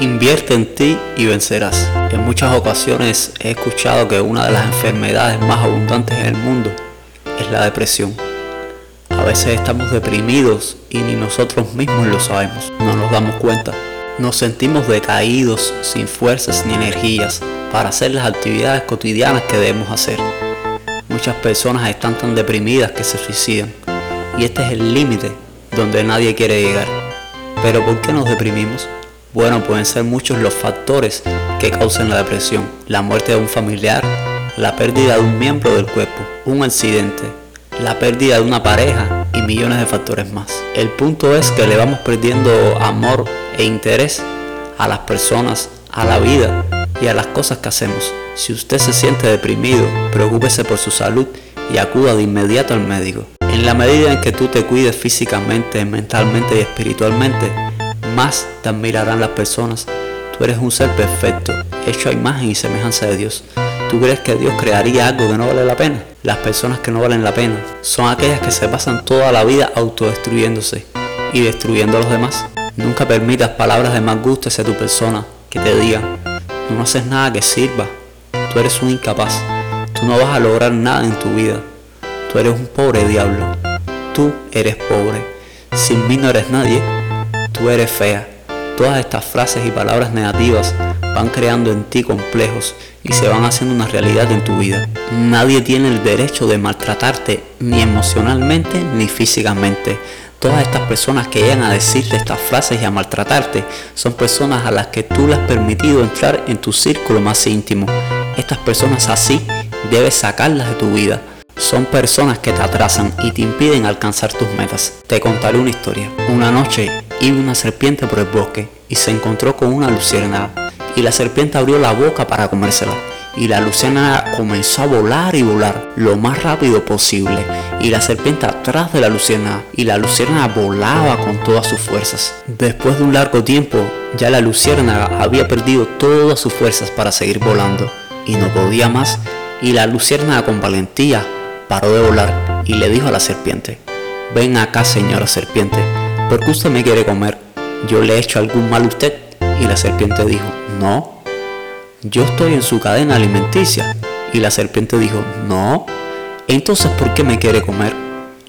Invierte en ti y vencerás. En muchas ocasiones he escuchado que una de las enfermedades más abundantes en el mundo es la depresión. A veces estamos deprimidos y ni nosotros mismos lo sabemos, no nos damos cuenta. Nos sentimos decaídos, sin fuerzas ni energías para hacer las actividades cotidianas que debemos hacer. Muchas personas están tan deprimidas que se suicidan y este es el límite donde nadie quiere llegar. Pero ¿por qué nos deprimimos? Bueno, pueden ser muchos los factores que causan la depresión. La muerte de un familiar, la pérdida de un miembro del cuerpo, un accidente, la pérdida de una pareja y millones de factores más. El punto es que le vamos perdiendo amor e interés a las personas, a la vida y a las cosas que hacemos. Si usted se siente deprimido, preocúpese por su salud y acuda de inmediato al médico. En la medida en que tú te cuides físicamente, mentalmente y espiritualmente, más te admirarán las personas. Tú eres un ser perfecto, hecho a imagen y semejanza de Dios. ¿Tú crees que Dios crearía algo que no vale la pena? Las personas que no valen la pena son aquellas que se pasan toda la vida autodestruyéndose y destruyendo a los demás. Nunca permitas palabras de mal gusto hacia tu persona que te digan, no haces nada que sirva, tú eres un incapaz, tú no vas a lograr nada en tu vida, tú eres un pobre diablo, tú eres pobre, sin mí no eres nadie, tú eres fea. Todas estas frases y palabras negativas van creando en ti complejos y se van haciendo una realidad en tu vida. Nadie tiene el derecho de maltratarte ni emocionalmente ni físicamente. Todas estas personas que llegan a decirte estas frases y a maltratarte son personas a las que tú le has permitido entrar en tu círculo más íntimo. Estas personas así debes sacarlas de tu vida. Son personas que te atrasan y te impiden alcanzar tus metas. Te contaré una historia. Una noche iba una serpiente por el bosque y se encontró con una luciérnaga. Y la serpiente abrió la boca para comérsela. Y la luciérnaga comenzó a volar y volar lo más rápido posible. Y la serpiente atrás de la luciérnaga. Y la luciérnaga volaba con todas sus fuerzas. Después de un largo tiempo, ya la luciérnaga había perdido todas sus fuerzas para seguir volando. Y no podía más. Y la luciérnaga con valentía paró de volar y le dijo a la serpiente, ven acá señora serpiente, ¿por qué usted me quiere comer? ¿Yo le he hecho algún mal a usted? Y la serpiente dijo, no, yo estoy en su cadena alimenticia. Y la serpiente dijo, no, entonces ¿por qué me quiere comer?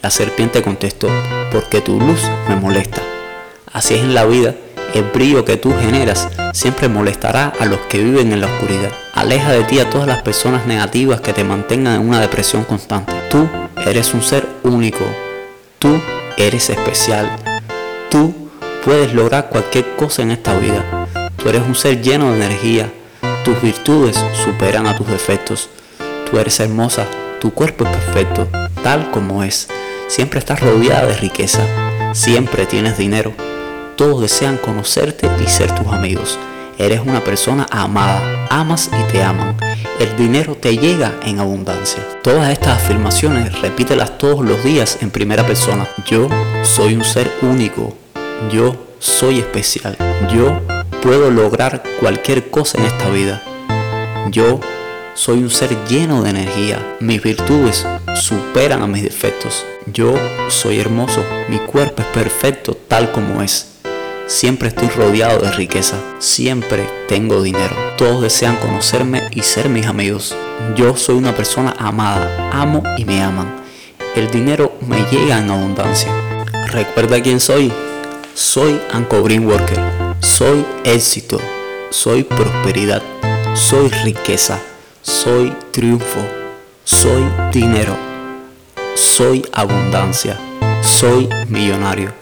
La serpiente contestó, porque tu luz me molesta. Así es en la vida, el brillo que tú generas siempre molestará a los que viven en la oscuridad. Aleja de ti a todas las personas negativas que te mantengan en una depresión constante. Tú eres un ser único. Tú eres especial. Tú puedes lograr cualquier cosa en esta vida. Tú eres un ser lleno de energía. Tus virtudes superan a tus defectos. Tú eres hermosa. Tu cuerpo es perfecto, tal como es. Siempre estás rodeada de riqueza. Siempre tienes dinero todos desean conocerte y ser tus amigos. Eres una persona amada, amas y te aman. El dinero te llega en abundancia. Todas estas afirmaciones repítelas todos los días en primera persona. Yo soy un ser único. Yo soy especial. Yo puedo lograr cualquier cosa en esta vida. Yo soy un ser lleno de energía. Mis virtudes superan a mis defectos. Yo soy hermoso. Mi cuerpo es perfecto tal como es. Siempre estoy rodeado de riqueza. Siempre tengo dinero. Todos desean conocerme y ser mis amigos. Yo soy una persona amada. Amo y me aman. El dinero me llega en abundancia. ¿Recuerda quién soy? Soy Anco Worker. Soy éxito. Soy prosperidad. Soy riqueza. Soy triunfo. Soy dinero. Soy abundancia. Soy millonario.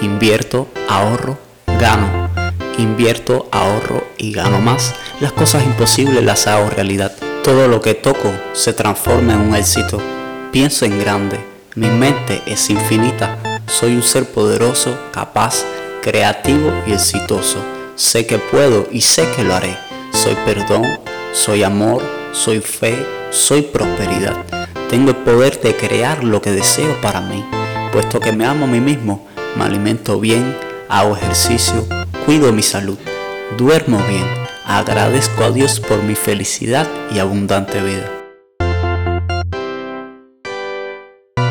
Invierto, ahorro gano. Invierto, ahorro y gano más. Las cosas imposibles las hago realidad. Todo lo que toco se transforma en un éxito. Pienso en grande. Mi mente es infinita. Soy un ser poderoso, capaz, creativo y exitoso. Sé que puedo y sé que lo haré. Soy perdón, soy amor, soy fe, soy prosperidad. Tengo el poder de crear lo que deseo para mí. Puesto que me amo a mí mismo, me alimento bien, hago ejercicio, cuido mi salud, duermo bien, agradezco a Dios por mi felicidad y abundante vida.